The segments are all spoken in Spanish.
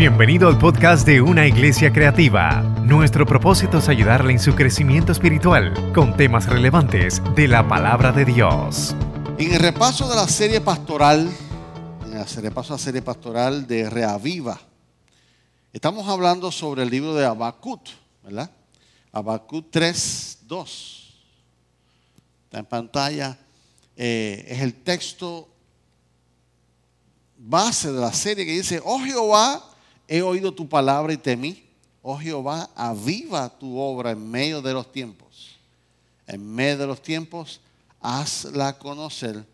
Bienvenido al podcast de Una Iglesia Creativa. Nuestro propósito es ayudarle en su crecimiento espiritual con temas relevantes de la palabra de Dios. En el repaso de la serie pastoral, en el repaso de la serie pastoral de Reaviva, estamos hablando sobre el libro de Habacuc, ¿verdad? Habacuc 3, 2. Está en pantalla. Eh, es el texto base de la serie que dice, oh Jehová, he oído tu palabra y temí. Oh Jehová, aviva tu obra en medio de los tiempos. En medio de los tiempos, hazla conocer.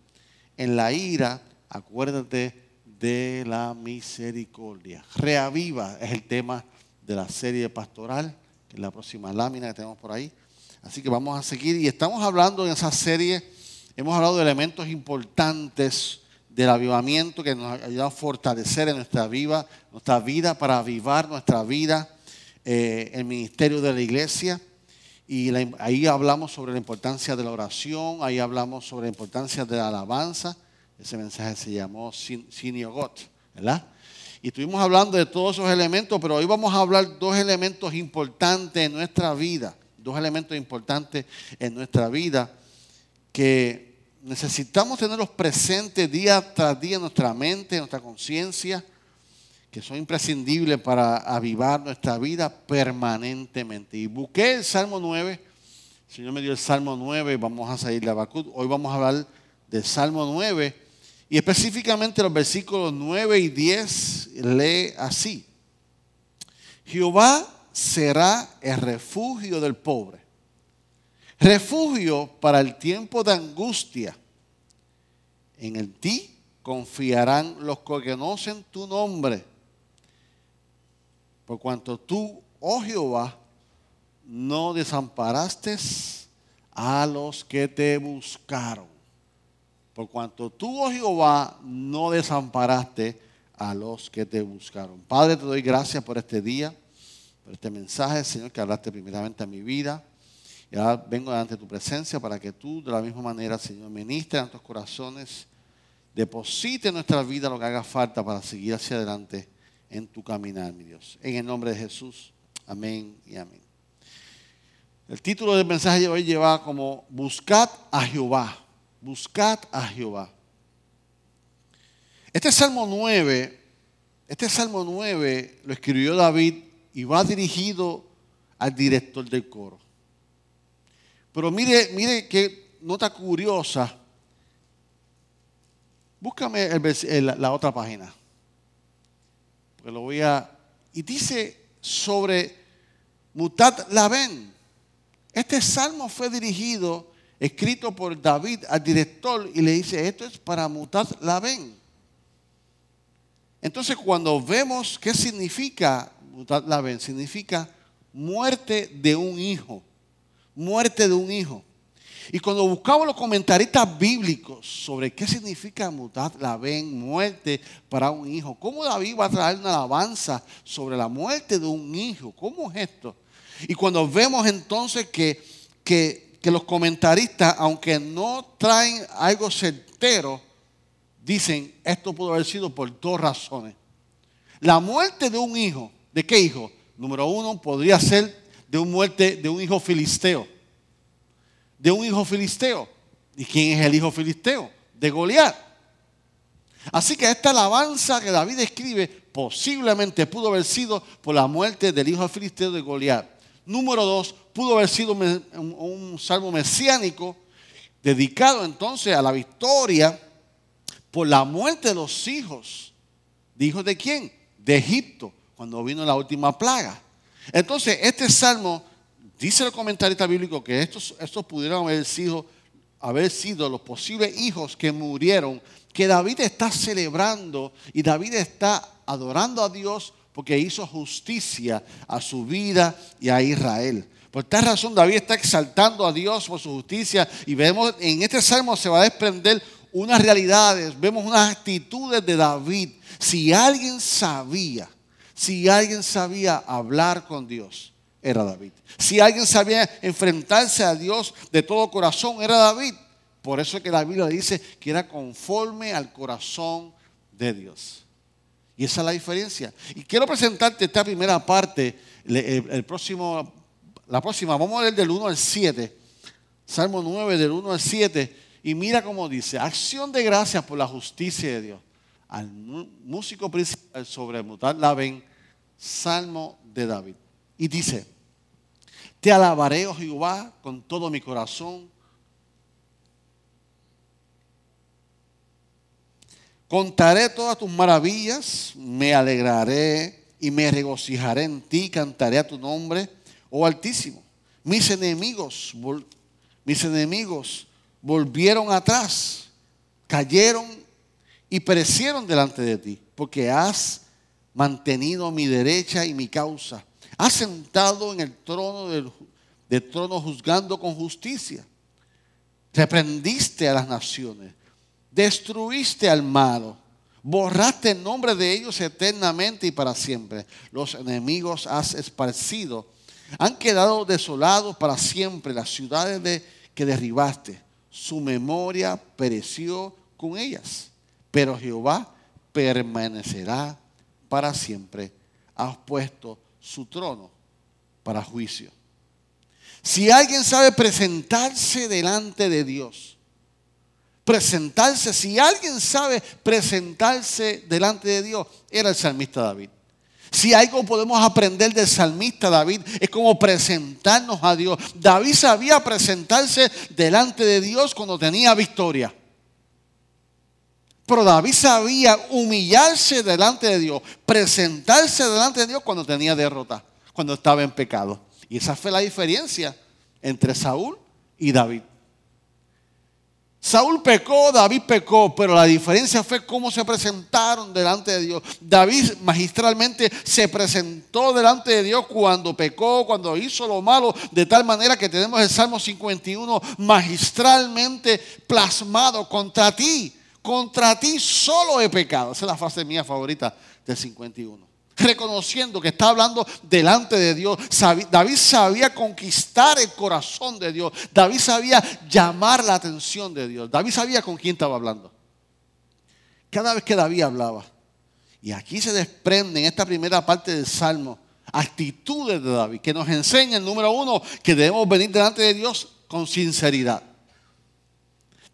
En la ira, acuérdate de la misericordia. Reaviva es el tema de la serie pastoral, que es la próxima lámina que tenemos por ahí. Así que vamos a seguir y estamos hablando en esa serie, hemos hablado de elementos importantes del avivamiento que nos ayuda a fortalecer en nuestra vida, nuestra vida para avivar nuestra vida, eh, el ministerio de la iglesia. Y ahí hablamos sobre la importancia de la oración, ahí hablamos sobre la importancia de la alabanza. Ese mensaje se llamó Siniogot, ¿verdad? Y estuvimos hablando de todos esos elementos, pero hoy vamos a hablar dos elementos importantes en nuestra vida, dos elementos importantes en nuestra vida que necesitamos tenerlos presentes día tras día en nuestra mente, en nuestra conciencia, que son imprescindibles para avivar nuestra vida permanentemente. Y busqué el Salmo 9, el Señor me dio el Salmo 9, vamos a salir de Abacut. Hoy vamos a hablar del Salmo 9 y específicamente los versículos 9 y 10 lee así. Jehová será el refugio del pobre refugio para el tiempo de angustia. En el ti confiarán los que conocen tu nombre. Por cuanto tú, oh Jehová, no desamparaste a los que te buscaron. Por cuanto tú, oh Jehová, no desamparaste a los que te buscaron. Padre, te doy gracias por este día, por este mensaje, Señor, que hablaste primeramente a mi vida. Y ahora vengo delante tu presencia para que tú, de la misma manera, Señor, ministre en nuestros corazones, deposite en nuestra vida lo que haga falta para seguir hacia adelante en tu caminar, mi Dios. En el nombre de Jesús. Amén y amén. El título del mensaje de hoy lleva como Buscad a Jehová. Buscad a Jehová. Este Salmo 9, este Salmo 9 lo escribió David y va dirigido al director del coro. Pero mire, mire qué nota curiosa. Búscame la otra página. Lo voy a. Y dice sobre Mutat Laben. Este salmo fue dirigido, escrito por David al director, y le dice: Esto es para Mutat Laben. Entonces, cuando vemos qué significa Mutat Laben, significa muerte de un hijo muerte de un hijo. Y cuando buscamos los comentaristas bíblicos sobre qué significa mutar la ven, muerte para un hijo, ¿cómo David va a traer una alabanza sobre la muerte de un hijo? ¿Cómo es esto? Y cuando vemos entonces que, que, que los comentaristas, aunque no traen algo certero, dicen, esto pudo haber sido por dos razones. La muerte de un hijo, ¿de qué hijo? Número uno, podría ser de una muerte de un hijo filisteo. De un hijo filisteo. ¿Y quién es el hijo filisteo? De Goliat. Así que esta alabanza que David escribe posiblemente pudo haber sido por la muerte del hijo filisteo de Goliat. Número dos, pudo haber sido un, salmo mesiánico dedicado entonces a la victoria por la muerte de los hijos. ¿De hijos de quién? De Egipto, cuando vino la última plaga. Entonces, este salmo, dice el comentarista bíblico que estos, estos pudieron haber sido, haber sido los posibles hijos que murieron, que David está celebrando y David está adorando a Dios porque hizo justicia a su vida y a Israel. Por tal razón David está exaltando a Dios por su justicia y vemos en este salmo se va a desprender unas realidades, vemos unas actitudes de David. Si alguien sabía si alguien sabía hablar con Dios, era David. Si alguien sabía enfrentarse a Dios de todo corazón, era David. Por eso es que la Biblia dice que era conforme al corazón de Dios. Y esa es la diferencia. Y quiero presentarte esta primera parte, el, próximo, la próxima, vamos a leer del 1 al 7, Salmo 9 del 1 al 7, y mira cómo dice, acción de gracias por la justicia de Dios. Al músico principal sobre mutar la ven, Salmo de David. Y dice, te alabaré, oh Jehová, con todo mi corazón Contaré todas tus maravillas, me alegraré y me regocijaré en ti, cantaré a tu nombre, oh Altísimo. Mis enemigos, mis enemigos volvieron atrás, cayeron y perecieron delante de ti, porque has mantenido mi derecha y mi causa. Has sentado en el trono del, trono juzgando con justicia. Reprendiste a las naciones destruiste al malo, borraste el nombre de ellos eternamente y para siempre. Los enemigos has esparcido, han quedado desolados para siempre las ciudades de, que derribaste. Su memoria pereció con ellas, pero Jehová permanecerá para siempre. Has puesto su trono para juicio. Si alguien sabe presentarse delante de Dios, presentarse, si alguien sabe presentarse delante de Dios, era el salmista David. Si algo podemos aprender del salmista David es como presentarnos a Dios. David sabía presentarse delante de Dios cuando tenía victoria. Pero David sabía humillarse delante de Dios, presentarse delante de Dios cuando tenía derrota, cuando estaba en pecado. Y esa fue la diferencia entre Saúl y David. Saúl pecó, David pecó, pero la diferencia fue cómo se presentaron delante de Dios. David magistralmente se presentó delante de Dios cuando pecó, cuando hizo lo malo, de tal manera que tenemos el Salmo 51 magistralmente plasmado contra ti. Contra ti solo he pecado. Esa es la frase mía favorita del 51 reconociendo que está hablando delante de Dios. David sabía conquistar el corazón de Dios. David sabía llamar la atención de Dios. David sabía con quién estaba hablando. Cada vez que David hablaba. Y aquí se desprende en esta primera parte del Salmo actitudes de David que nos enseñan, número uno, que debemos venir delante de Dios con sinceridad.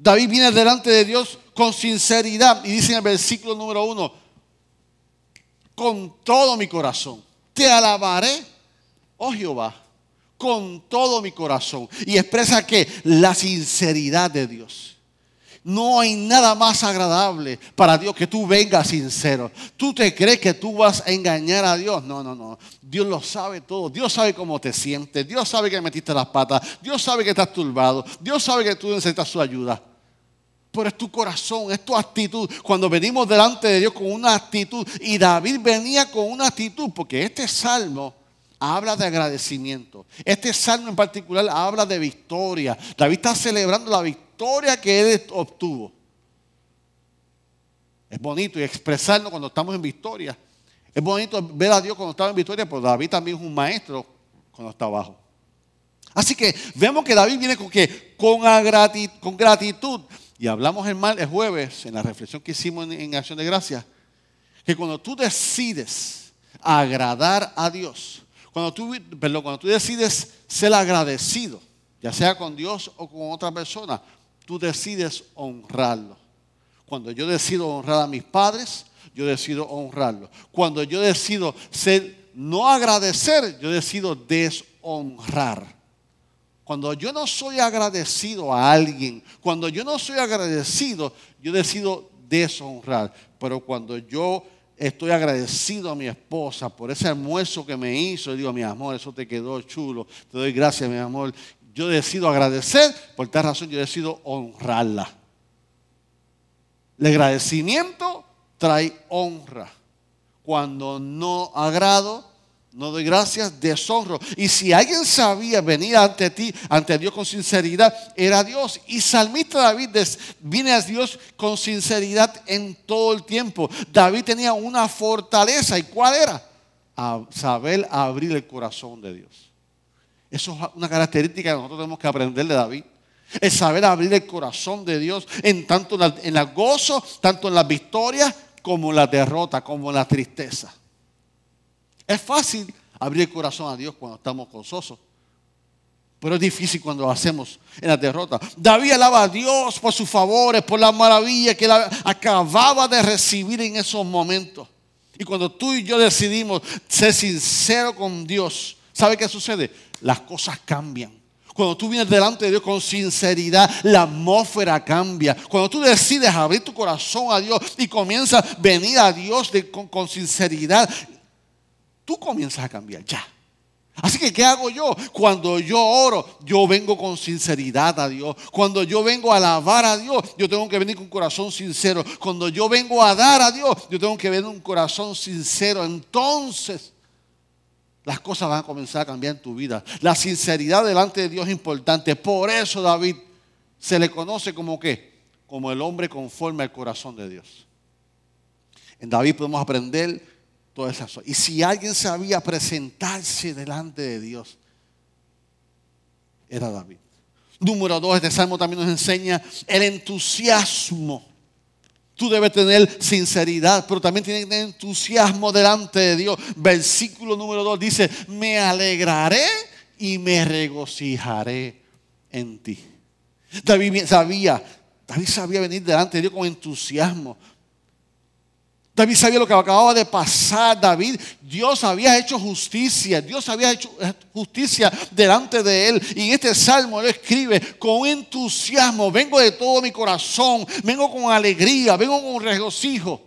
David viene delante de Dios con sinceridad y dice en el versículo número uno, con todo mi corazón. Te alabaré, oh Jehová, con todo mi corazón. Y expresa que la sinceridad de Dios. No hay nada más agradable para Dios que tú vengas sincero. Tú te crees que tú vas a engañar a Dios. No, no, no. Dios lo sabe todo. Dios sabe cómo te sientes. Dios sabe que metiste las patas. Dios sabe que estás turbado. Dios sabe que tú necesitas su ayuda pero es tu corazón, es tu actitud. Cuando venimos delante de Dios con una actitud, y David venía con una actitud, porque este salmo habla de agradecimiento. Este salmo en particular habla de victoria. David está celebrando la victoria que él obtuvo. Es bonito y expresarlo cuando estamos en victoria. Es bonito ver a Dios cuando estaba en victoria, pero David también es un maestro cuando está abajo. Así que vemos que David viene con, que, con, con gratitud y hablamos el, mal, el jueves, en la reflexión que hicimos en, Acción de Gracia, que cuando tú decides agradar a Dios, cuando tú, cuando tú decides ser agradecido, ya sea con Dios o con otra persona, tú decides honrarlo. Cuando yo decido honrar a mis padres, yo decido honrarlo. Cuando yo decido ser no agradecer, yo decido deshonrar. Cuando yo no soy agradecido a alguien, cuando yo no soy agradecido, yo decido deshonrar. Pero cuando yo estoy agradecido a mi esposa por ese almuerzo que me hizo, digo, mi amor, eso te quedó chulo, te doy gracias, mi amor. Yo decido agradecer, por tal razón yo decido honrarla. El agradecimiento trae honra. Cuando no agrado, no doy gracias, deshonro. Y si alguien sabía venir ante ti, ante Dios con sinceridad, era Dios. Y salmista David viene a Dios con sinceridad en todo el tiempo. David tenía una fortaleza. ¿Y cuál era? saber abrir el corazón de Dios. Eso es una característica que nosotros tenemos que aprender de David. Es saber abrir el corazón de Dios en tanto en el gozo, tanto en las victorias como la derrota, como la tristeza. Es fácil abrir el corazón a Dios cuando estamos gozosos. Pero es difícil cuando lo hacemos en la derrota. David alaba a Dios por sus favores, por la maravilla que él acababa de recibir en esos momentos. Y cuando tú y yo decidimos ser sinceros con Dios, ¿sabe qué sucede? Las cosas cambian. Cuando tú vienes delante de Dios con sinceridad, la atmósfera cambia. Cuando tú decides abrir tu corazón a Dios y comienzas a venir a Dios con, con sinceridad, tú comienzas a cambiar ya. Así que, ¿qué hago yo? Cuando yo oro, yo vengo con sinceridad a Dios. Cuando yo vengo a alabar a Dios, yo tengo que venir con un corazón sincero. Cuando yo vengo a dar a Dios, yo tengo que venir con un corazón sincero. Entonces, las cosas van a comenzar a cambiar en tu vida. La sinceridad delante de Dios es importante. Por eso David se le conoce como qué? Como el hombre conforme al corazón de Dios. En David podemos aprender Y si alguien sabía presentarse delante de Dios, era David. Número dos, este salmo también nos enseña el entusiasmo. Tú debes tener sinceridad, pero también tienes entusiasmo delante de Dios. Versículo número dos dice, me alegraré y me regocijaré en ti. David sabía, David sabía venir delante de Dios con entusiasmo. David sabía lo que acababa de pasar. David, Dios había hecho justicia. Dios había hecho justicia delante de él. Y en este salmo él escribe con entusiasmo. Vengo de todo mi corazón. Vengo con alegría. Vengo con regocijo.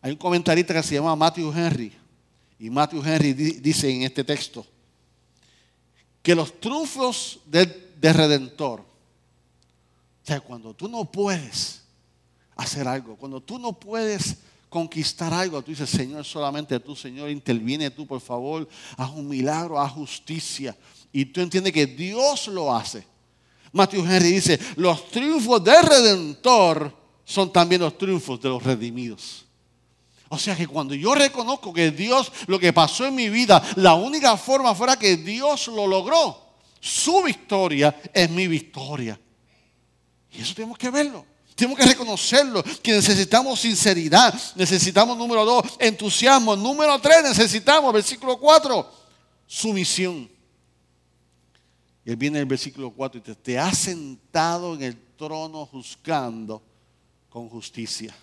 Hay un comentarista que se llama Matthew Henry. Y Matthew Henry dice en este texto que los triunfos del, Redentor, o sea, cuando tú no puedes hacer algo. Cuando tú no puedes conquistar algo, tú dices, Señor, solamente tú, Señor, interviene tú, por favor, haz un milagro, haz justicia. Y tú entiendes que Dios lo hace. Matthew Henry dice, los triunfos del Redentor son también los triunfos de los redimidos. O sea que cuando yo reconozco que Dios, lo que pasó en mi vida, la única forma fuera que Dios lo logró. Su victoria es mi victoria. Y eso tenemos que verlo. Tenemos que reconocerlo, que necesitamos sinceridad. Necesitamos, número dos, entusiasmo. Número tres, necesitamos, versículo cuatro, sumisión. Y él viene el versículo cuatro y te, te ha sentado en el trono juzgando con justicia.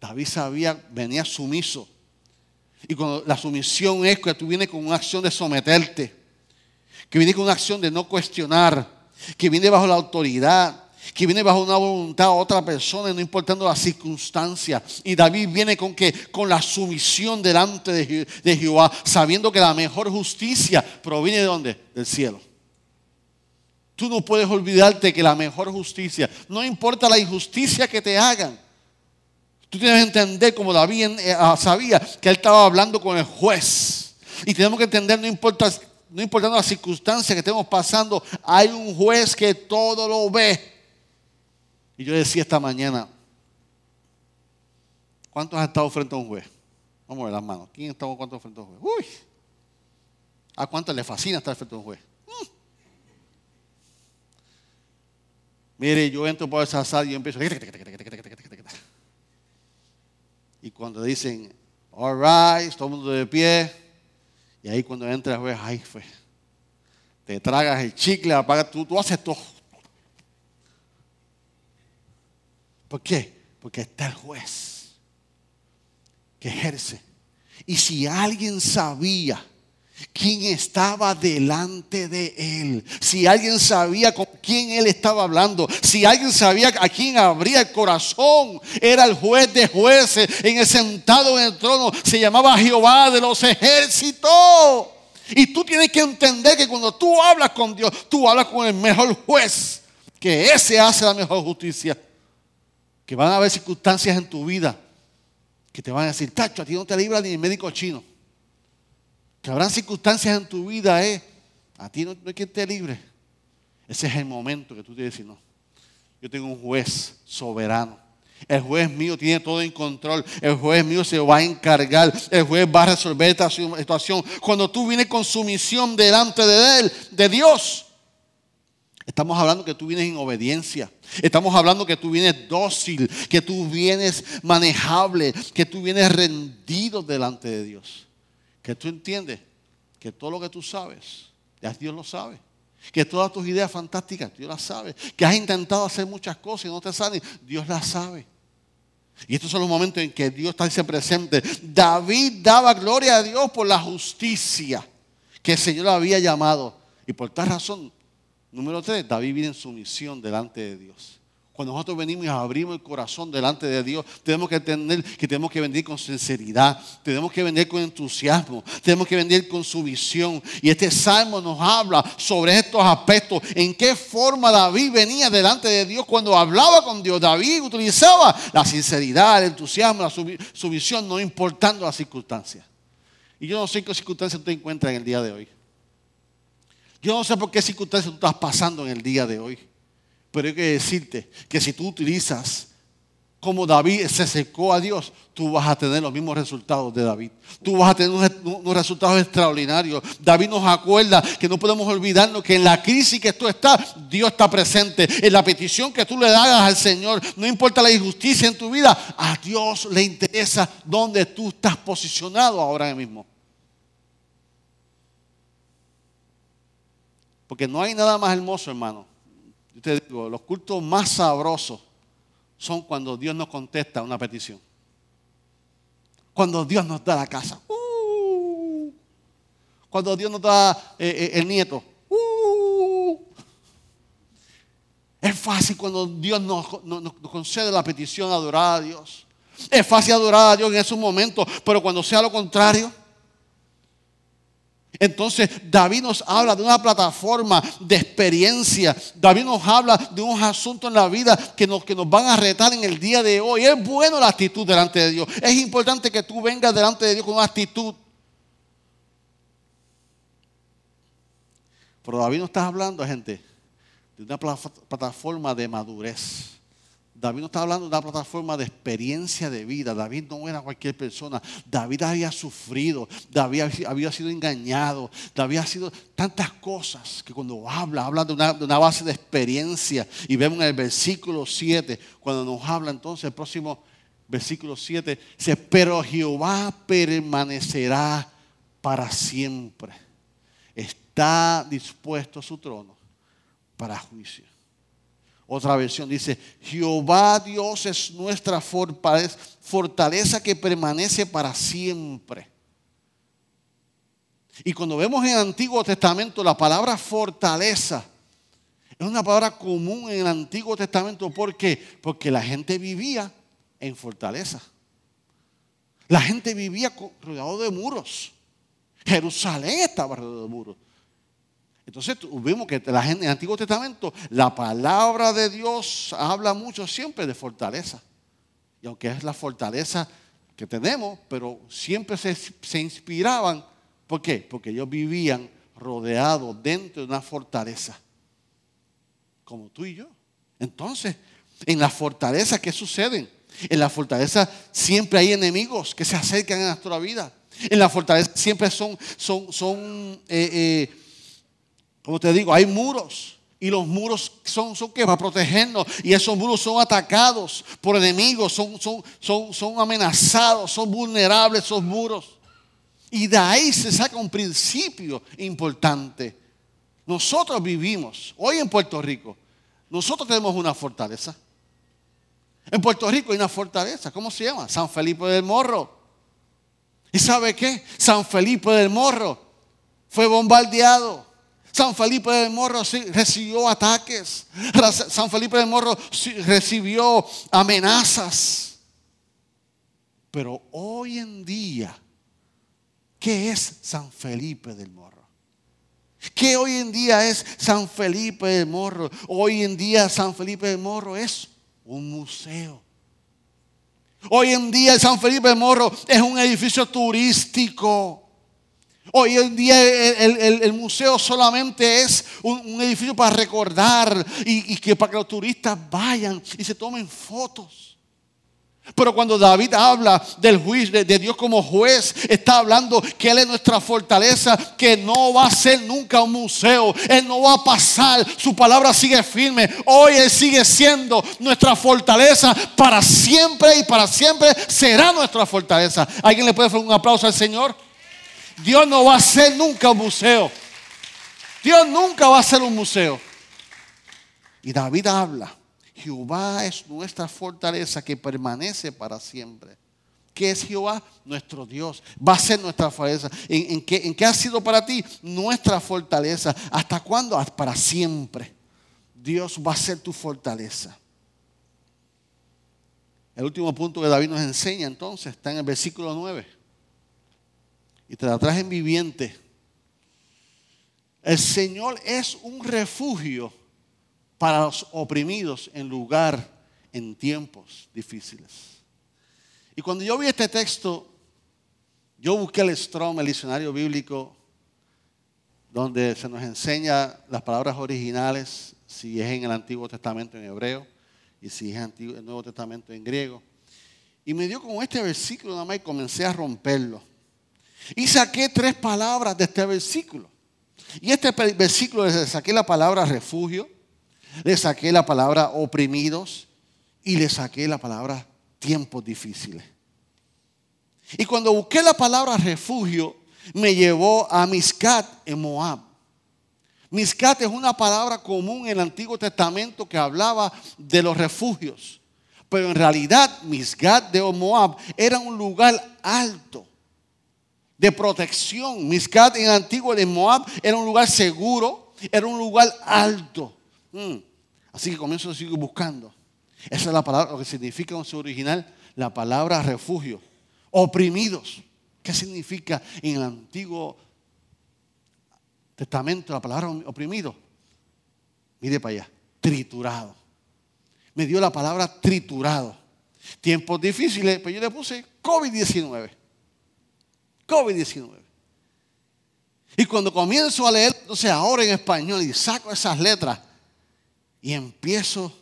David sabía, venía sumiso. Y cuando la sumisión es que tú vienes con una acción de someterte, que viene con una acción de no cuestionar, que viene bajo la autoridad, que viene bajo una voluntad a otra persona, no importando las circunstancias. Y David viene con que con la sumisión delante de, Jehová, sabiendo que la mejor justicia proviene de dónde? Del cielo. Tú no puedes olvidarte que la mejor justicia, no importa la injusticia que te hagan. Tú tienes que entender, como David eh, ah, sabía, que él estaba hablando con el juez. Y tenemos que entender, no importa, no importando las circunstancias que estemos pasando, hay un juez que todo lo ve. Y yo decía esta mañana, ¿cuántos han estado frente a un juez? Vamos a ver las manos. ¿Quién ha estado cuántos frente a un juez? Uy. ¿A cuántos le fascina estar frente a un juez? Mm. Mire, yo entro por esa sala y yo empiezo. Y cuando dicen, all right, todo el mundo de pie. Y ahí cuando entra el juez, ay, fue. Te tragas el chicle, apagas, tú, tú haces todo. ¿Por qué? Porque está el juez que ejerce. Y si alguien sabía quién estaba delante de él, si alguien sabía con quién él estaba hablando, si alguien sabía a quién abría el corazón, era el juez de jueces, en el sentado en el trono, se llamaba Jehová de los ejércitos. Y tú tienes que entender que cuando tú hablas con Dios, tú hablas con el mejor juez, que ese hace la mejor justicia que van a haber circunstancias en tu vida que te van a decir, tacho, a ti no te libra ni el médico chino. Que habrán circunstancias en tu vida, eh, a ti no, hay quien te libre. Ese es el momento que tú tienes que no, yo tengo un juez soberano. El juez mío tiene todo en control. El juez mío se va a encargar. El juez va a resolver esta situación. Cuando tú vienes con sumisión delante de él, de Dios, Estamos hablando que tú vienes en obediencia. Estamos hablando que tú vienes dócil, que tú vienes manejable, que tú vienes rendido delante de Dios. Que tú entiendes que todo lo que tú sabes, ya Dios lo sabe. Que todas tus ideas fantásticas, Dios las sabe. Que has intentado hacer muchas cosas y no te salen, Dios las sabe. Y estos son los momentos en que Dios está presente. David daba gloria a Dios por la justicia que el Señor había llamado. Y por tal razón, número tres, David vive en sumisión delante de Dios. Cuando nosotros venimos y abrimos el corazón delante de Dios, tenemos que entender que tenemos que venir con sinceridad, tenemos que venir con entusiasmo, tenemos que venir con su visión. Y este salmo nos habla sobre estos aspectos. En qué forma David venía delante de Dios cuando hablaba con Dios. David utilizaba la sinceridad, el entusiasmo, su, visión, no importando las circunstancias. Y yo no sé qué circunstancias tú encuentras en el día de hoy. Yo no sé por qué circunstancias tú estás pasando en el día de hoy. Pero hay que decirte que si tú utilizas como David se secó a Dios, tú vas a tener los mismos resultados de David. Tú vas a tener unos, resultados extraordinarios. David nos acuerda que no podemos olvidarnos que en la crisis que tú estás, Dios está presente. En la petición que tú le hagas al Señor, no importa la injusticia en tu vida, a Dios le interesa dónde tú estás posicionado ahora mismo. Porque no hay nada más hermoso, hermano, yo te digo, los cultos más sabrosos son cuando Dios nos contesta una petición. Cuando Dios nos da la casa. Uh. cuando Dios nos da eh, eh, el nieto. Uh. es fácil cuando Dios nos, concede la petición adorar a Dios. Es fácil adorar a Dios en esos momentos, pero cuando sea lo contrario, entonces David nos habla de una plataforma de experiencia. David nos habla de unos asuntos en la vida que nos, que nos van a retar en el día de hoy. Es bueno la actitud delante de Dios. Es importante que tú vengas delante de Dios con una actitud. Pero David no está hablando, gente, de una plataforma de madurez. David no está hablando de una plataforma de experiencia de vida. David no era cualquier persona. David había sufrido. David había sido engañado. David ha sido tantas cosas que cuando habla, habla de una, base de experiencia. Y vemos en el versículo 7, cuando nos habla entonces, el próximo versículo 7, dice, pero Jehová permanecerá para siempre. Está dispuesto a su trono para juicio. Otra versión dice, Jehová Dios es nuestra fortaleza que permanece para siempre. Y cuando vemos en el Antiguo Testamento la palabra fortaleza, es una palabra común en el Antiguo Testamento. ¿Por qué? Porque la gente vivía en fortaleza. La gente vivía rodeado de muros. Jerusalén estaba rodeado de muros. Entonces vimos que en el Antiguo Testamento la palabra de Dios habla mucho siempre de fortaleza. Y aunque es la fortaleza que tenemos, pero siempre se, se inspiraban. ¿Por qué? Porque ellos vivían rodeados dentro de una fortaleza. Como tú y yo. Entonces, en la fortaleza, ¿qué sucede? En la fortaleza siempre hay enemigos que se acercan a nuestra vida. En la fortaleza siempre son, son, son eh, eh, como te digo, hay muros. Y los muros son, son que para protegernos. Y esos muros son atacados por enemigos, son, son, son, son amenazados, son vulnerables esos muros. Y de ahí se saca un principio importante. Nosotros vivimos, hoy en Puerto Rico, nosotros tenemos una fortaleza. En Puerto Rico hay una fortaleza, ¿cómo se llama? San Felipe del Morro. ¿Y sabe qué? San Felipe del Morro fue bombardeado. San Felipe del Morro recibió ataques. San Felipe del Morro recibió amenazas. Pero hoy en día, ¿qué es San Felipe del Morro? ¿Qué hoy en día es San Felipe del Morro? Hoy en día San Felipe del Morro es un museo. Hoy en día San Felipe del Morro es un edificio turístico. Hoy en día el, museo solamente es un, edificio para recordar y, que para que los turistas vayan y se tomen fotos. Pero cuando David habla del juicio de Dios como juez, está hablando que Él es nuestra fortaleza, que no va a ser nunca un museo, Él no va a pasar, su palabra sigue firme. Hoy Él sigue siendo nuestra fortaleza para siempre y para siempre será nuestra fortaleza. ¿Alguien le puede hacer un aplauso al Señor? Dios no va a ser nunca un museo. Dios nunca va a ser un museo. Y David habla Jehová es nuestra fortaleza que permanece para siempre. ¿Qué es Jehová? Nuestro Dios. Va a ser nuestra fortaleza. ¿En, qué, ha sido para ti? Nuestra fortaleza. ¿Hasta cuándo? Para siempre. Dios va a ser tu fortaleza. El último punto que David nos enseña entonces está en el versículo 9. Y te la traje en viviente. El Señor es un refugio para los oprimidos en lugar en tiempos difíciles. Y cuando yo vi este texto, yo busqué el Strom, el diccionario bíblico, donde se nos enseña las palabras originales, si es en el Antiguo Testamento en hebreo y si es en el Nuevo Testamento en griego. Y me dio como este versículo nada más y comencé a romperlo. Y saqué tres palabras de este versículo. Y este versículo saqué la palabra refugio, le saqué la palabra oprimidos y le saqué la palabra tiempos difíciles. Y cuando busqué la palabra refugio, me llevó a Miscat en Moab. Miscat es una palabra común en el Antiguo Testamento que hablaba de los refugios. Pero en realidad Miscat de Moab era un lugar alto de protección. Miscat en Antiguo de Moab era un lugar seguro, era un lugar alto. Mm. Así que comienzo a seguir buscando. Esa es la palabra, lo que significa en su original la palabra refugio. Oprimidos. ¿Qué significa en el Antiguo Testamento la palabra oprimido? Mire para allá. Triturado. Me dio la palabra triturado. Tiempos difíciles, pues yo le puse COVID-19. COVID-19. Y cuando comienzo a leer, entonces ahora en español y saco esas letras, y empiezo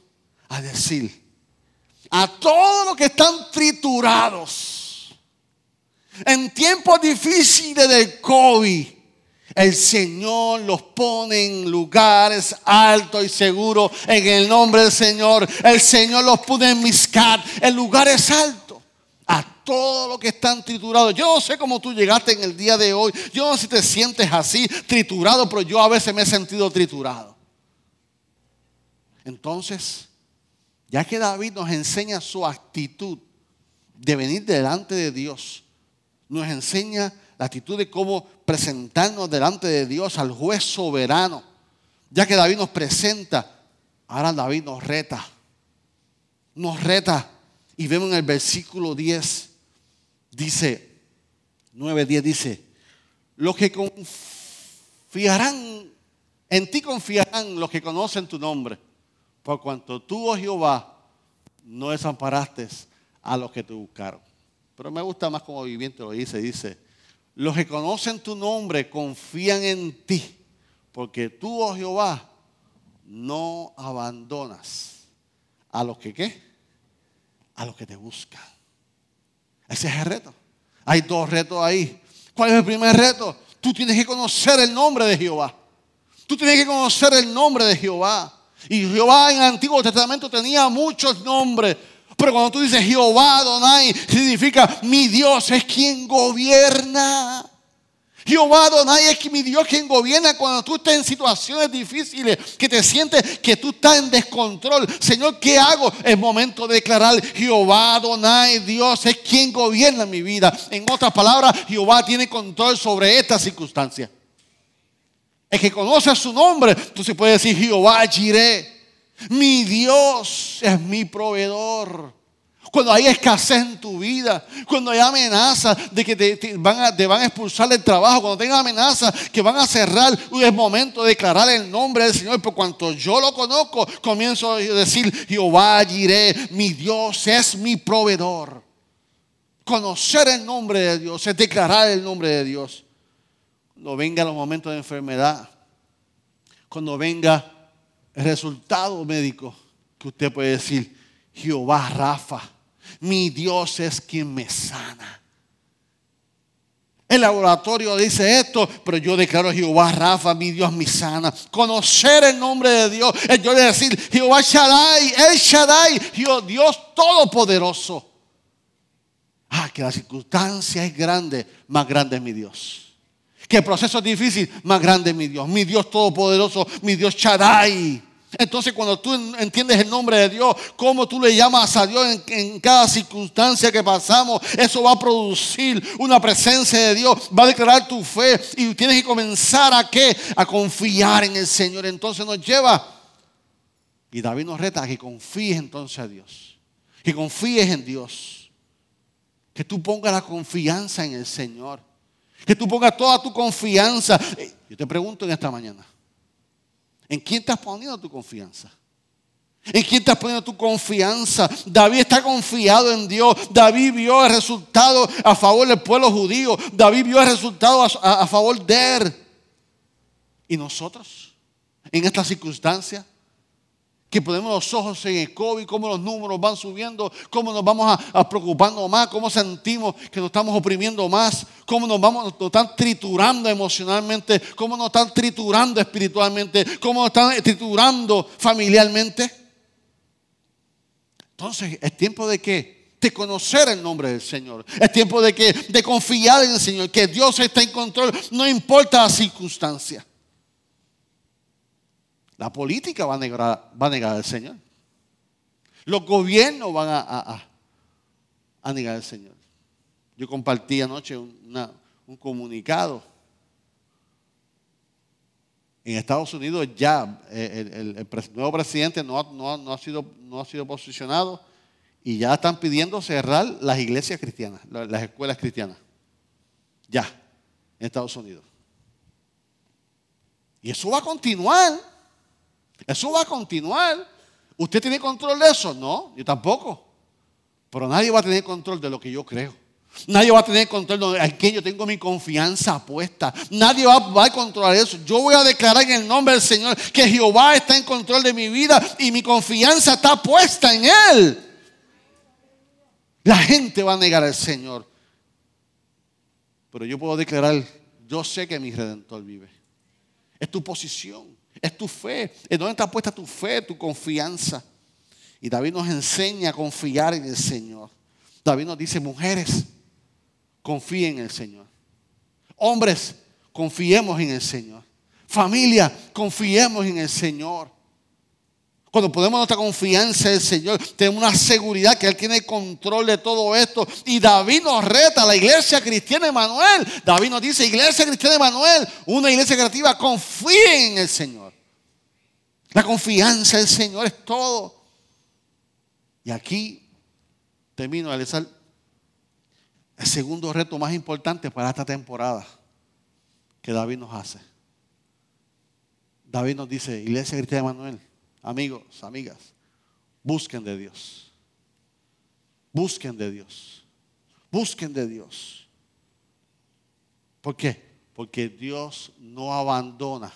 a decir a todos los que están triturados en tiempos difíciles del COVID, el Señor los pone en lugares altos y seguros en el nombre del Señor. El Señor los pone en Miscat, en lugares altos. A todos los que están triturados. Yo no sé cómo tú llegaste en el día de hoy. Yo no sé si te sientes así, triturado, pero yo a veces me he sentido triturado. Entonces, ya que David nos enseña su actitud de venir delante de Dios, nos enseña la actitud de cómo presentarnos delante de Dios al juez soberano. Ya que David nos presenta, ahora David nos reta. Nos reta. Y vemos en el versículo 10, dice, 9, 10 dice, los que confiarán, en ti confiarán los que conocen tu nombre por cuanto tú, oh Jehová, no desamparaste a los que te buscaron. Pero me gusta más como viviente lo dice, dice, los que conocen tu nombre confían en ti, porque tú, oh Jehová, no abandonas a los que qué? A los que te buscan. Ese es el reto. Hay dos retos ahí. ¿Cuál es el primer reto? Tú tienes que conocer el nombre de Jehová. Tú tienes que conocer el nombre de Jehová. Y Jehová en el Antiguo Testamento tenía muchos nombres. Pero cuando tú dices Jehová Adonai, significa mi Dios es quien gobierna. Jehová Adonai es mi Dios quien gobierna cuando tú estás en situaciones difíciles, que te sientes que tú estás en descontrol. Señor, ¿qué hago? Es momento de declarar, Jehová Adonai, Dios es quien gobierna mi vida. En otras palabras, Jehová tiene control sobre esta circunstancia. El que conoce su nombre, tú se puede decir Jehová Jireh. Mi Dios es mi proveedor. Cuando hay escasez en tu vida, cuando hay amenaza de que te, van a, van a expulsar del trabajo, cuando tenga amenaza que van a cerrar, es momento de declarar el nombre del Señor. Por cuanto yo lo conozco, comienzo a decir Jehová Jireh, mi Dios es mi proveedor. Conocer el nombre de Dios es declarar el nombre de Dios cuando venga los momentos de enfermedad, cuando venga el resultado médico, que usted puede decir, Jehová Rafa, Mi Dios es quien me sana. El laboratorio dice esto, pero yo declaro Jehová Rafa, mi Dios, mi sana. Conocer el nombre de Dios es yo decir Jehová Shaddai, El Shaddai, Dios Todopoderoso. Ah, que la circunstancia es grande, más grande es mi Dios. Que el proceso es difícil, más grande es mi Dios. Mi Dios Todopoderoso, mi Dios Shaddai. Entonces cuando tú entiendes el nombre de Dios, cómo tú le llamas a Dios en, cada circunstancia que pasamos, eso va a producir una presencia de Dios, va a declarar tu fe y tienes que comenzar a qué? A confiar en el Señor. Entonces nos lleva, y David nos reta a que confíes entonces a Dios, que confíes en Dios, que tú pongas la confianza en el Señor, que tú pongas toda tu confianza. Yo te pregunto en esta mañana. ¿En quién estás poniendo tu confianza? ¿En quién estás poniendo tu confianza? David está confiado en Dios. David vio el resultado a favor del pueblo judío. David vio el resultado a, favor de él. ¿Y nosotros? En esta circunstancia que ponemos los ojos en el COVID, cómo los números van subiendo, cómo nos vamos a, preocupando más, cómo sentimos que nos estamos oprimiendo más, cómo nos vamos, nos están triturando emocionalmente, cómo nos están triturando espiritualmente, cómo nos están triturando familiarmente. Entonces, es tiempo de qué? De conocer el nombre del Señor. Es tiempo de que de confiar en el Señor, que Dios está en control, no importa la circunstancia. La política va a negar, va a negar al Señor. Los gobiernos van a, a, negar al Señor. Yo compartí anoche un comunicado. En Estados Unidos ya eh, el, nuevo presidente no, ha sido, no ha sido posicionado y ya están pidiendo cerrar las iglesias cristianas, las escuelas cristianas. Ya, en Estados Unidos. Y eso va a continuar. Eso va a continuar. ¿Usted tiene control de eso? No, yo tampoco. Pero nadie va a tener control de lo que yo creo. Nadie va a tener control de quien yo tengo mi confianza puesta. Nadie va, va, a controlar eso. Yo voy a declarar en el nombre del Señor que Jehová está en control de mi vida y mi confianza está puesta en Él. La gente va a negar al Señor. Pero yo puedo declarar, yo sé que mi redentor vive. Es tu posición. Es tu fe. ¿En dónde está puesta tu fe, tu confianza? Y David nos enseña a confiar en el Señor. David nos dice, mujeres, confíen en el Señor. Hombres, confiemos en el Señor. Familia, confiemos en el Señor. Cuando ponemos nuestra confianza en el Señor, tenemos una seguridad que Él tiene control de todo esto. Y David nos reta, la iglesia cristiana Emanuel. David nos dice, iglesia cristiana Emanuel, una iglesia creativa, confíen en el Señor. La confianza del Señor es todo. Y aquí termino realizar el segundo reto más importante para esta temporada que David nos hace. David nos dice, Iglesia Cristiana de Manuel, amigos, amigas, busquen de Dios. Busquen de Dios. Busquen de Dios. ¿Por qué? Porque Dios no abandona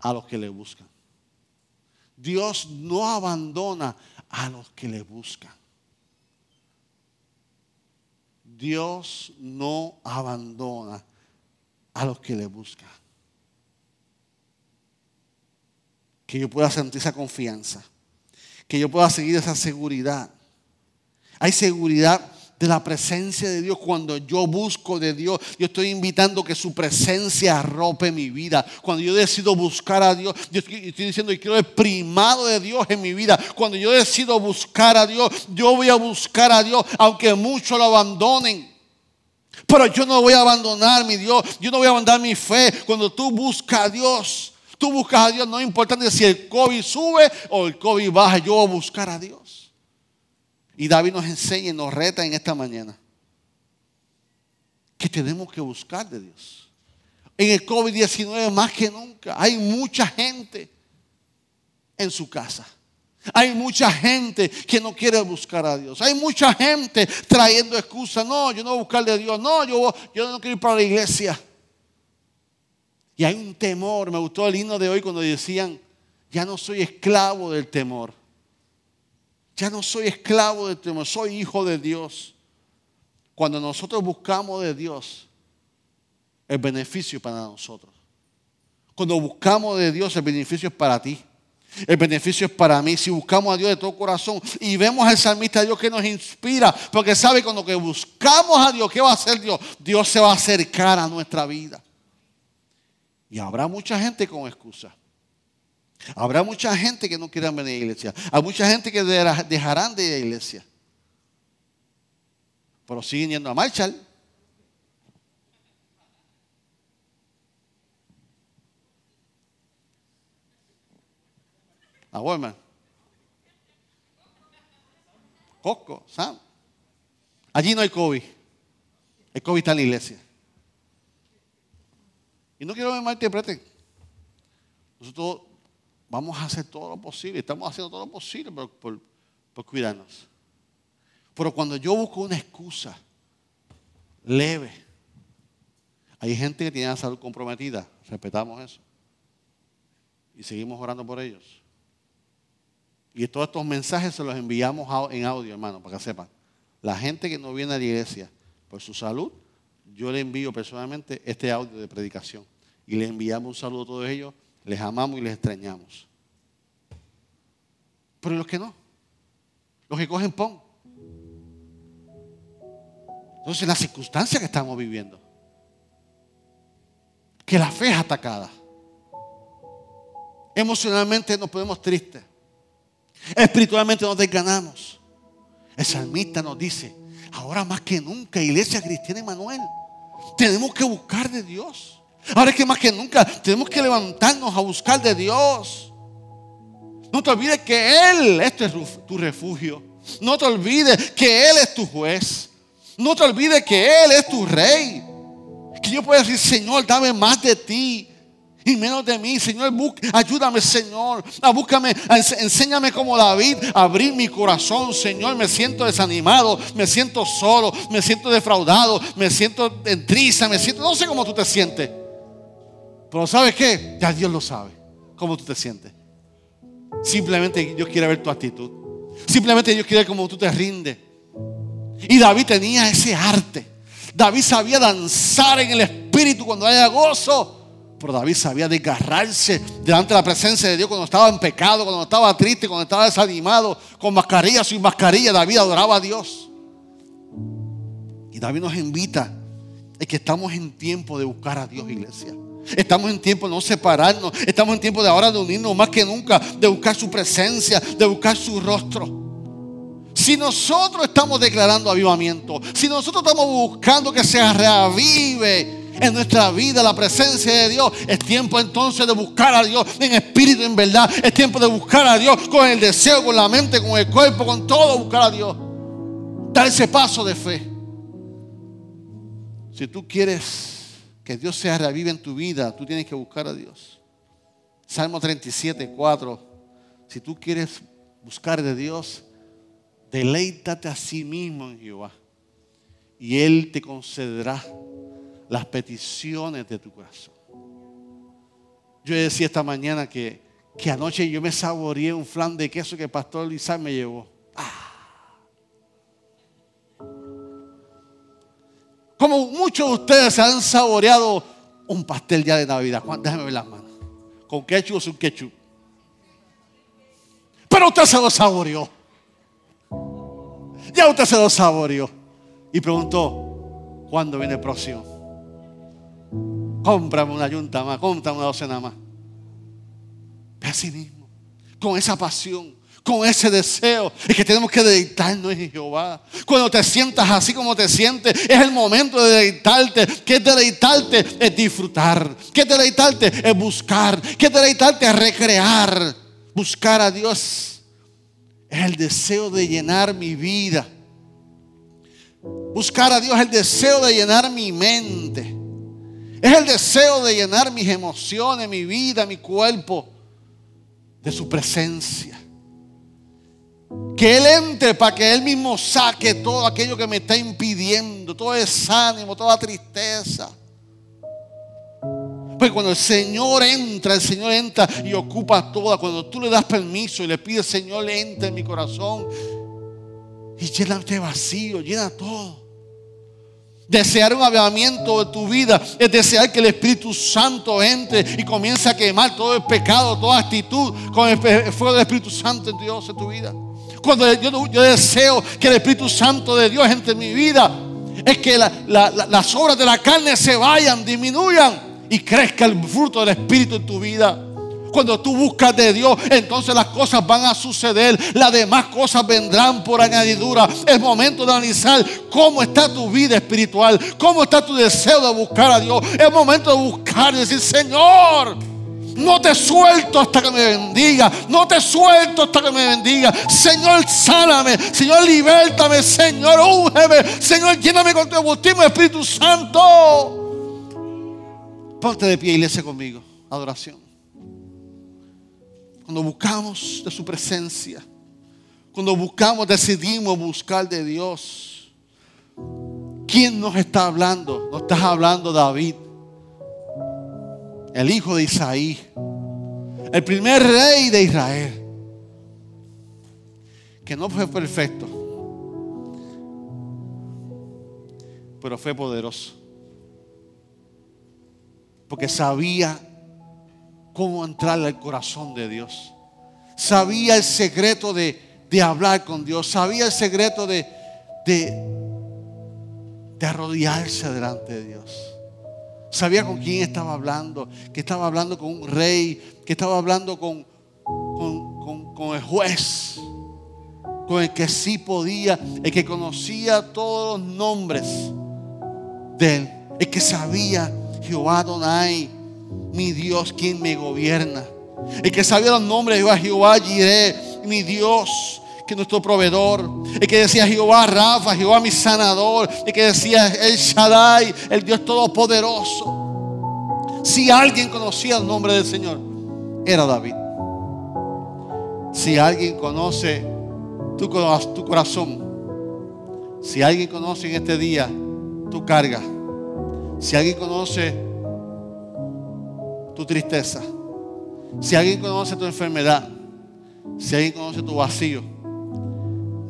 a los que le buscan. Dios no abandona a los que le buscan. Dios no abandona a los que le buscan. Que yo pueda sentir esa confianza. Que yo pueda seguir esa seguridad. Hay seguridad de la presencia de Dios, cuando yo busco de Dios, yo estoy invitando que su presencia arrope mi vida. Cuando yo decido buscar a Dios, yo estoy, diciendo que quiero el primado de Dios en mi vida. Cuando yo decido buscar a Dios, yo voy a buscar a Dios, aunque muchos lo abandonen. Pero yo no voy a abandonar mi Dios, yo no voy a abandonar mi fe. Cuando tú buscas a Dios, tú buscas a Dios, no importa si el COVID sube o el COVID baja, yo voy a buscar a Dios. Y David nos enseña y nos reta en esta mañana que tenemos que buscar de Dios. En el COVID-19 más que nunca hay mucha gente en su casa. Hay mucha gente que no quiere buscar a Dios. Hay mucha gente trayendo excusas. No, yo no voy a buscar de Dios. No, yo, yo no quiero ir para la iglesia. Y hay un temor. Me gustó el himno de hoy cuando decían, ya no soy esclavo del temor Ya no soy esclavo de temor, soy hijo de Dios. Cuando nosotros buscamos de Dios, el beneficio para nosotros. Cuando buscamos de Dios, el beneficio es para ti. El beneficio es para mí. Si buscamos a Dios de todo corazón y vemos al salmista Dios que nos inspira, porque sabe cuando que buscamos a Dios, ¿qué va a hacer Dios? Dios se va a acercar a nuestra vida. Y habrá mucha gente con excusa. Habrá mucha gente que no quiera venir a la iglesia. Hay mucha gente que dejarán de ir a la iglesia. Pero siguen yendo a marchar. A Walmart. Costco, Sam. Allí no hay COVID. El COVID está en la iglesia. Y no quiero que me malinterpreten. Nosotros vamos a hacer todo lo posible, estamos haciendo todo lo posible por, cuidarnos. Pero cuando yo busco una excusa leve, hay gente que tiene la salud comprometida, respetamos eso. Y seguimos orando por ellos. Y todos estos mensajes se los enviamos en audio, hermano, para que sepan. La gente que no viene a la iglesia por su salud, yo le envío personalmente este audio de predicación. Y le enviamos un saludo a todos ellos les amamos y les extrañamos. Pero los que no, los que cogen pon. Entonces, la circunstancia que estamos viviendo, que la fe es atacada. Emocionalmente nos ponemos tristes. Espiritualmente nos desganamos. El salmista nos dice, ahora más que nunca, Iglesia Cristiana Emanuel, tenemos que buscar de Dios. Ahora es que más que nunca tenemos que levantarnos a buscar de Dios. No te olvides que Él es tu refugio. No te olvides que Él es tu juez. No te olvides que Él es tu rey. Que yo pueda decir, Señor, dame más de ti y menos de mí. Señor, ayúdame, Señor. A búscame, enséñame como David abrir mi corazón, Señor. Me siento desanimado, me siento solo, me siento defraudado, me siento en triste, me siento, no sé cómo tú te sientes. Pero ¿sabes qué? Ya Dios lo sabe. ¿Cómo tú te sientes? Simplemente Dios quiere ver tu actitud. Simplemente Dios quiere ver cómo tú te rindes. Y David tenía ese arte. David sabía danzar en el espíritu cuando haya gozo. Pero David sabía desgarrarse delante de la presencia de Dios cuando estaba en pecado, cuando estaba triste, cuando estaba desanimado, con mascarilla, sin mascarilla. David adoraba a Dios. Y David nos invita es que estamos en tiempo de buscar a Dios, iglesia. Estamos en tiempo de no separarnos. Estamos en tiempo de ahora de unirnos más que nunca, de buscar su presencia, de buscar su rostro. Si nosotros estamos declarando avivamiento, si nosotros estamos buscando que se reavive en nuestra vida la presencia de Dios, es tiempo entonces de buscar a Dios en espíritu, en verdad. Es tiempo de buscar a Dios con el deseo, con la mente, con el cuerpo, con todo, buscar a Dios. Dar ese paso de fe. Si tú quieres que Dios sea revive en tu vida, tú tienes que buscar a Dios. Salmo 37, 4. Si tú quieres buscar de Dios, deleítate a sí mismo en Jehová. Y Él te concederá las peticiones de tu corazón. Yo decía esta mañana que, que anoche yo me saboreé un flan de queso que el pastor Lizar me llevó. Como muchos de ustedes se han saboreado un pastel ya de Navidad. Déjame ver las manos. ¿Con ketchup o sin ketchup? Pero usted se lo saboreó. Ya usted se lo saboreó. Y preguntó, ¿cuándo viene el próximo? Cómprame una yunta más, cómprame una docena más. Así mismo, con esa pasión, con ese deseo. Es que tenemos que deleitarnos en Jehová. Cuando te sientas así como te sientes, es el momento de deleitarte. ¿Qué es deleitarte? Es disfrutar. ¿Qué es deleitarte? Es buscar. ¿Qué es deleitarte? Es recrear. Buscar a Dios. Es el deseo de llenar mi vida. Buscar a Dios es el deseo de llenar mi mente. Es el deseo de llenar mis emociones, mi vida, mi cuerpo de su presencia. Que Él entre para que Él mismo saque todo aquello que me está impidiendo, todo desánimo, toda tristeza. Pues cuando el Señor entra, el Señor entra y ocupa toda. Cuando tú le das permiso y le pides, Señor, entra en mi corazón y llena este vacío, llena todo. Desear un avivamiento de tu vida es desear que el Espíritu Santo entre y comience a quemar todo el pecado, toda actitud con el fuego del Espíritu Santo en Dios en tu vida. Cuando yo, deseo que el Espíritu Santo de Dios entre en mi vida, es que las obras de la carne se vayan, disminuyan y crezca el fruto del Espíritu en tu vida. Cuando tú buscas de Dios, entonces las cosas van a suceder. Las demás cosas vendrán por añadidura. Es momento de analizar cómo está tu vida espiritual, cómo está tu deseo de buscar a Dios. Es momento de buscar y decir, Señor. No te suelto hasta que me bendiga. No te suelto hasta que me bendiga. Señor, sáname. Señor, libértame. Señor, úngeme. Señor, lléname con tu combustible, Espíritu Santo. Ponte de pie, iglesia, conmigo. Adoración. Cuando buscamos de su presencia. Cuando buscamos, decidimos buscar de Dios. ¿Quién nos está hablando? Nos estás hablando David el hijo de Isaí, el primer rey de Israel, que no fue perfecto, pero fue poderoso, porque sabía cómo entrarle al corazón de Dios, sabía el secreto de, hablar con Dios, sabía el secreto de, de, de arrodillarse delante de Dios. Sabía con quién estaba hablando, que estaba hablando con un rey, que estaba hablando con, con, el juez, con el que sí podía, el que conocía todos los nombres de él, el que sabía Jehová Donai, mi Dios, quien me gobierna. El que sabía los nombres de Jehová, Jehová Jireh, mi Dios, que nuestro proveedor. El que decía Jehová Rafa, Jehová mi sanador. El que decía El Shaddai, el Dios todopoderoso. Si alguien conocía el nombre del Señor, era David. Si alguien conoce tu, tu corazón, si alguien conoce en este día tu carga, si alguien conoce tu tristeza, si alguien conoce tu enfermedad, si alguien conoce tu vacío,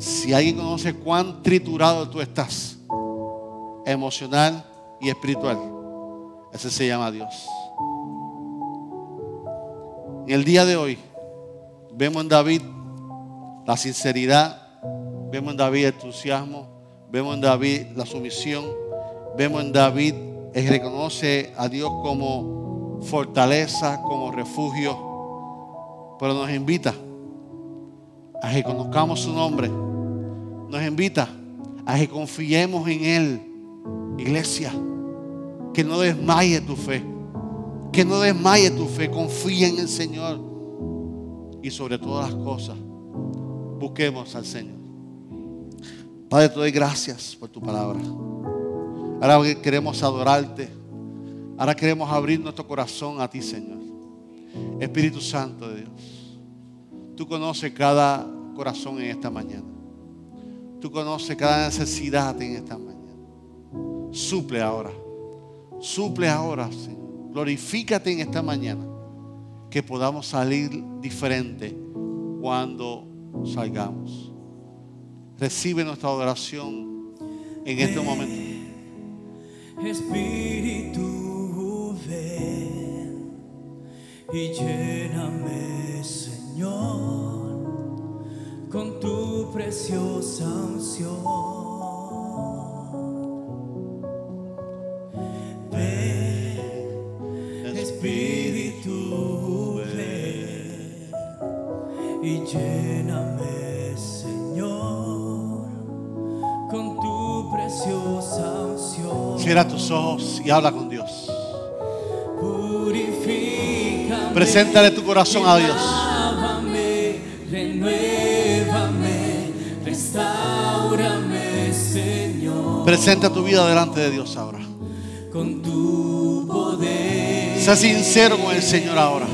si alguien conoce cuán triturado tú estás, emocional y espiritual, ese se llama Dios. En el día de hoy, vemos en David la sinceridad, vemos en David el entusiasmo, vemos en David la sumisión, vemos en David el reconoce a Dios como fortaleza, como refugio, pero nos invita a que conozcamos su nombre nos invita a que confiemos en Él. Iglesia, que no desmaye tu fe. Que no desmaye tu fe. Confía en el Señor. Y sobre todas las cosas, busquemos al Señor. Padre, te doy gracias por tu palabra. Ahora queremos adorarte. Ahora queremos abrir nuestro corazón a ti, Señor. Espíritu Santo de Dios. Tú conoces cada corazón en esta mañana. Tú conoces cada necesidad en esta mañana. Suple ahora. Suple ahora, Señor. Glorifícate en esta mañana. Que podamos salir diferente cuando salgamos. Recibe nuestra adoración en este momento. Espíritu, ven y lléname, Señor con tu preciosa unción. Ven, Espíritu, ven y lléname, Señor, con tu preciosa unción. Cierra tus ojos y habla con Dios. Purifícame. Preséntale tu corazón a Dios. Presenta tu vida delante de Dios ahora. Con tu poder. Sé sincero con el Señor ahora.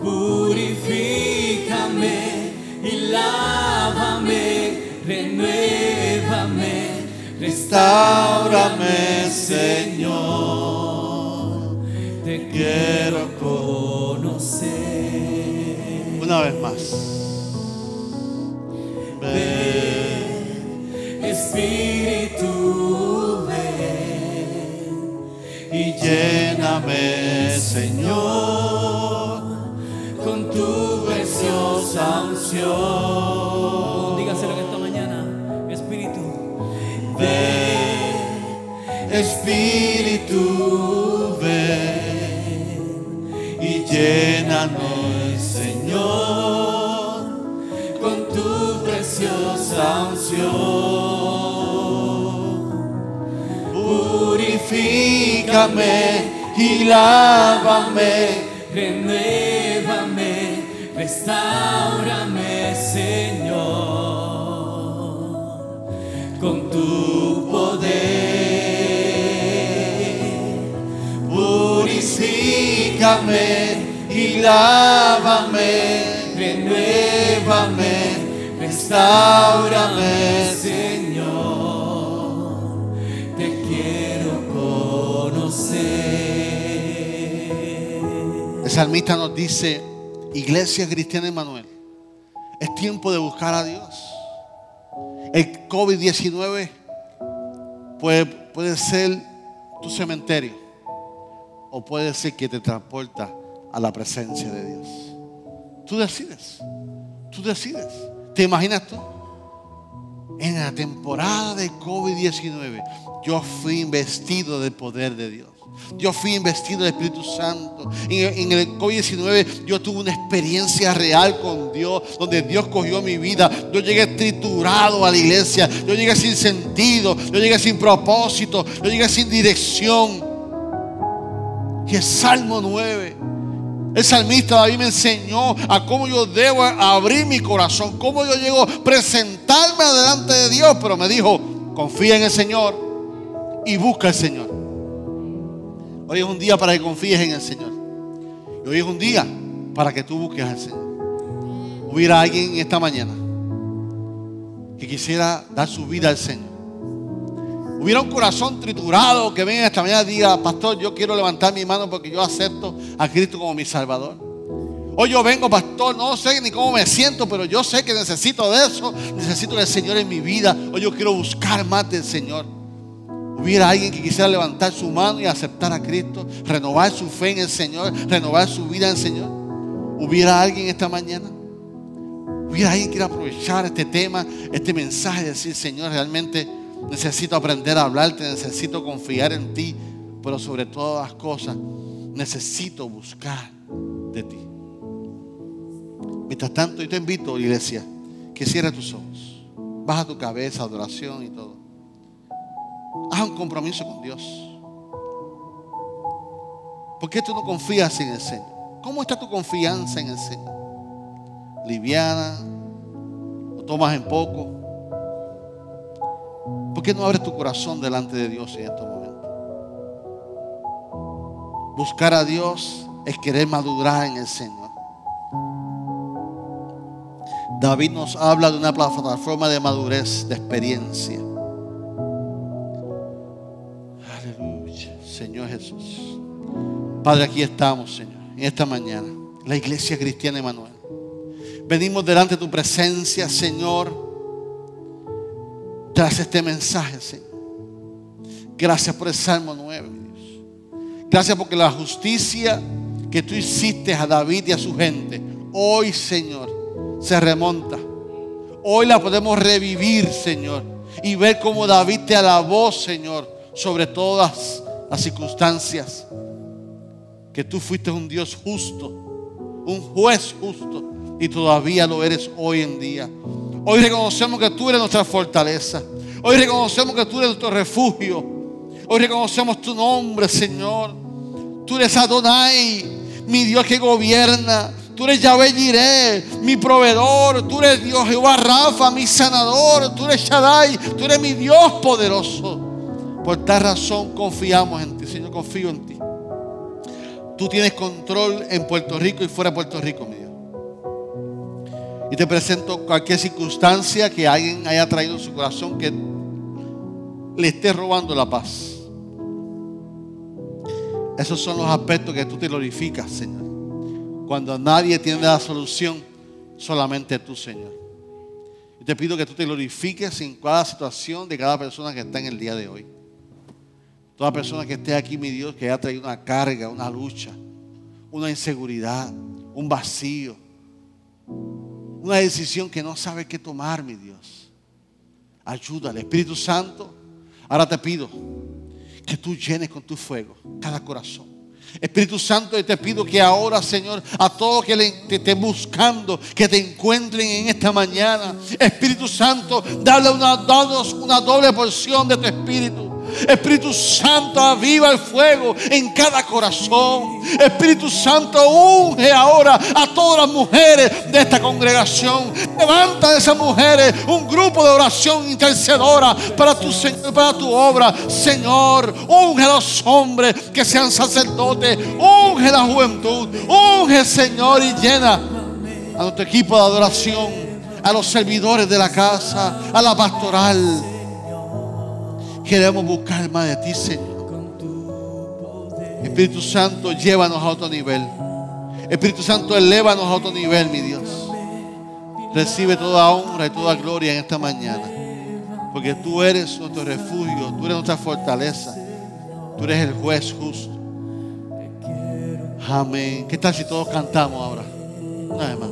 Purifícame y lávame, renuévame, restaurame, Señor. Te quiero conocer. Una vez más. Espíritu, ven y Lléname, Señor. con tu preciosa unción. Dígaselo en esta mañana, Espíritu. Ven, Espíritu, ven y llénanos, purifícame y lávame. Renuévame, restaurame, Señor, con tu poder. Purifícame y lávame, renuévame, restaurame, Señor, salmista nos dice, Iglesia Cristiana Emanuel, es tiempo de buscar a Dios. El COVID-19 puede, puede ser tu cementerio o puede ser que te transporta a la presencia de Dios. Tú decides, tú decides. ¿Te imaginas tú? En la temporada de COVID-19 yo fui investido del poder de Dios. Yo fui investido del Espíritu Santo. En, el COVID-19 yo tuve una experiencia real con Dios, donde Dios cogió mi vida. Yo llegué triturado a la iglesia. Yo llegué sin sentido. Yo llegué sin propósito. Yo llegué sin dirección. Y el Salmo 9. El salmista David me enseñó a cómo yo debo abrir mi corazón, cómo yo llego a presentarme delante de Dios. Pero me dijo, confía en el Señor y busca al Señor. Hoy es un día para que confíes en el Señor. Hoy es un día para que tú busques al Señor. Hubiera alguien esta mañana que quisiera dar su vida al Señor. Hubiera un corazón triturado que venga esta mañana y diga, pastor, yo quiero levantar mi mano porque yo acepto a Cristo como mi Salvador. Hoy yo vengo, pastor, no sé ni cómo me siento, pero yo sé que necesito de eso. Necesito del Señor en mi vida. Hoy yo quiero buscar más del Señor. Hubiera alguien que quisiera levantar su mano y aceptar a Cristo, renovar su fe en el Señor, renovar su vida en el Señor. Hubiera alguien esta mañana. Hubiera alguien que quiera aprovechar este tema, este mensaje, y decir, Señor, realmente necesito aprender a hablarte, necesito confiar en ti, pero sobre todas las cosas, necesito buscar de ti. Mientras tanto, yo te invito, iglesia, que cierres tus ojos, baja tu cabeza, adoración y todo. Haz un compromiso con Dios. ¿Por qué tú no confías en el Señor? ¿Cómo está tu confianza en el Señor? ¿Liviana? ¿O tomas en poco? ¿Por qué no abres tu corazón delante de Dios en estos momentos? Buscar a Dios es querer madurar en el Señor. David nos habla de una plataforma de madurez, de experiencia. Señor Jesús. Padre, aquí estamos, Señor, en esta mañana, la iglesia cristiana Emanuel. Venimos delante de tu presencia, Señor, tras este mensaje, Señor. Gracias por el Salmo 9, mi Dios. Gracias porque la justicia que tú hiciste a David y a su gente, hoy, Señor, se remonta. Hoy la podemos revivir, Señor, y ver cómo David te alabó, Señor, sobre todas las circunstancias. Que tú fuiste un Dios justo, un juez justo, y todavía lo eres hoy en día. Hoy reconocemos que tú eres nuestra fortaleza. Hoy reconocemos que tú eres nuestro refugio. Hoy reconocemos tu nombre, Señor. Tú eres Adonai, mi Dios que gobierna. Tú eres Yahvé Jireh, mi proveedor. Tú eres Dios Jehová Rafa, mi sanador. Tú eres Shaddai. Tú eres mi Dios poderoso. Por tal razón confiamos en ti, Señor. Confío en ti. Tú tienes control en Puerto Rico y fuera de Puerto Rico, mi Dios. Y te presento cualquier circunstancia que alguien haya traído en su corazón que le esté robando la paz. Esos son los aspectos que tú te glorificas, Señor. Cuando nadie tiene la solución, solamente tú, Señor. Y te pido que tú te glorifiques en cada situación de cada persona que está en el día de hoy. Toda persona que esté aquí, mi Dios, que haya traído una carga, una lucha, una inseguridad, un vacío, una decisión que no sabe qué tomar, mi Dios. Ayúdale, Espíritu Santo. Ahora te pido que tú llenes con tu fuego cada corazón. Espíritu Santo, te pido que ahora, Señor, a todos que te estén buscando, que te encuentren en esta mañana. Espíritu Santo, dale una, una doble porción de tu Espíritu. Espíritu Santo, aviva el fuego en cada corazón. Espíritu Santo, unge ahora a todas las mujeres de esta congregación. Levanta a esas mujeres un grupo de oración intercedora para tu para tu obra. Señor, unge a los hombres que sean sacerdotes. Unge la juventud. Unge, Señor, y llena a nuestro equipo de adoración, a los servidores de la casa, a la pastoral. Queremos buscar más de ti, Señor. Espíritu Santo, llévanos a otro nivel. Espíritu Santo, elévanos a otro nivel, mi Dios. Recibe toda honra y toda gloria en esta mañana. Porque tú eres nuestro refugio, tú eres nuestra fortaleza. Tú eres el juez justo. Amén. ¿Qué tal si todos cantamos ahora? Una vez más.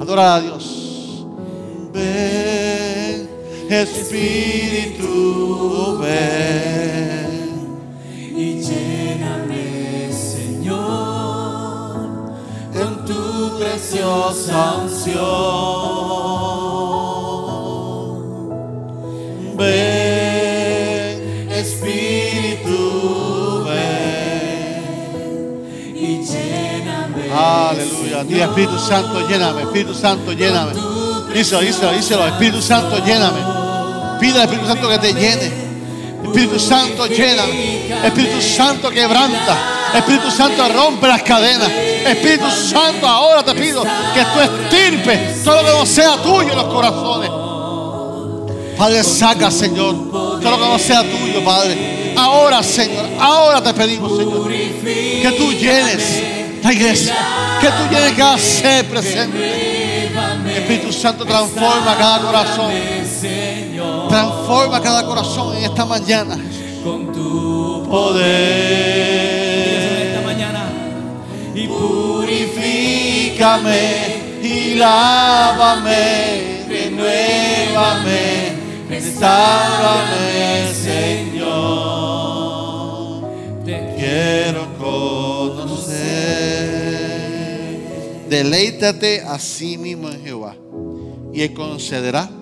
Adora a Dios. Ven, Espíritu, ven. y lléname, Señor, con tu preciosa unción. Ven, Espíritu, ven. y lléname. Aleluya. Dile Espíritu Santo, lléname. Espíritu Santo, lléname. Díselo, díselo, díselo. Espíritu Santo, lléname. Pide al Espíritu Santo que te llene. Espíritu Santo, lléname. Espíritu Santo, quebranta. Espíritu Santo, rompe las cadenas. Espíritu Santo, ahora te pido que tú estirpes todo lo que no sea tuyo en los corazones. Padre, saca, Señor, todo lo que no sea tuyo, Padre. Ahora, Señor, ahora te pedimos, Señor, que tú llenes la iglesia, que tú llenes cada ser presente. Espíritu Santo, transforma cada corazón, transforma cada corazón en esta mañana. con tu Poder, esta mañana y purifícame y lávame, renuévame, restaurame, Señor. te quiero conocer. Deleítate a sí mismo en Jehová y Él concederá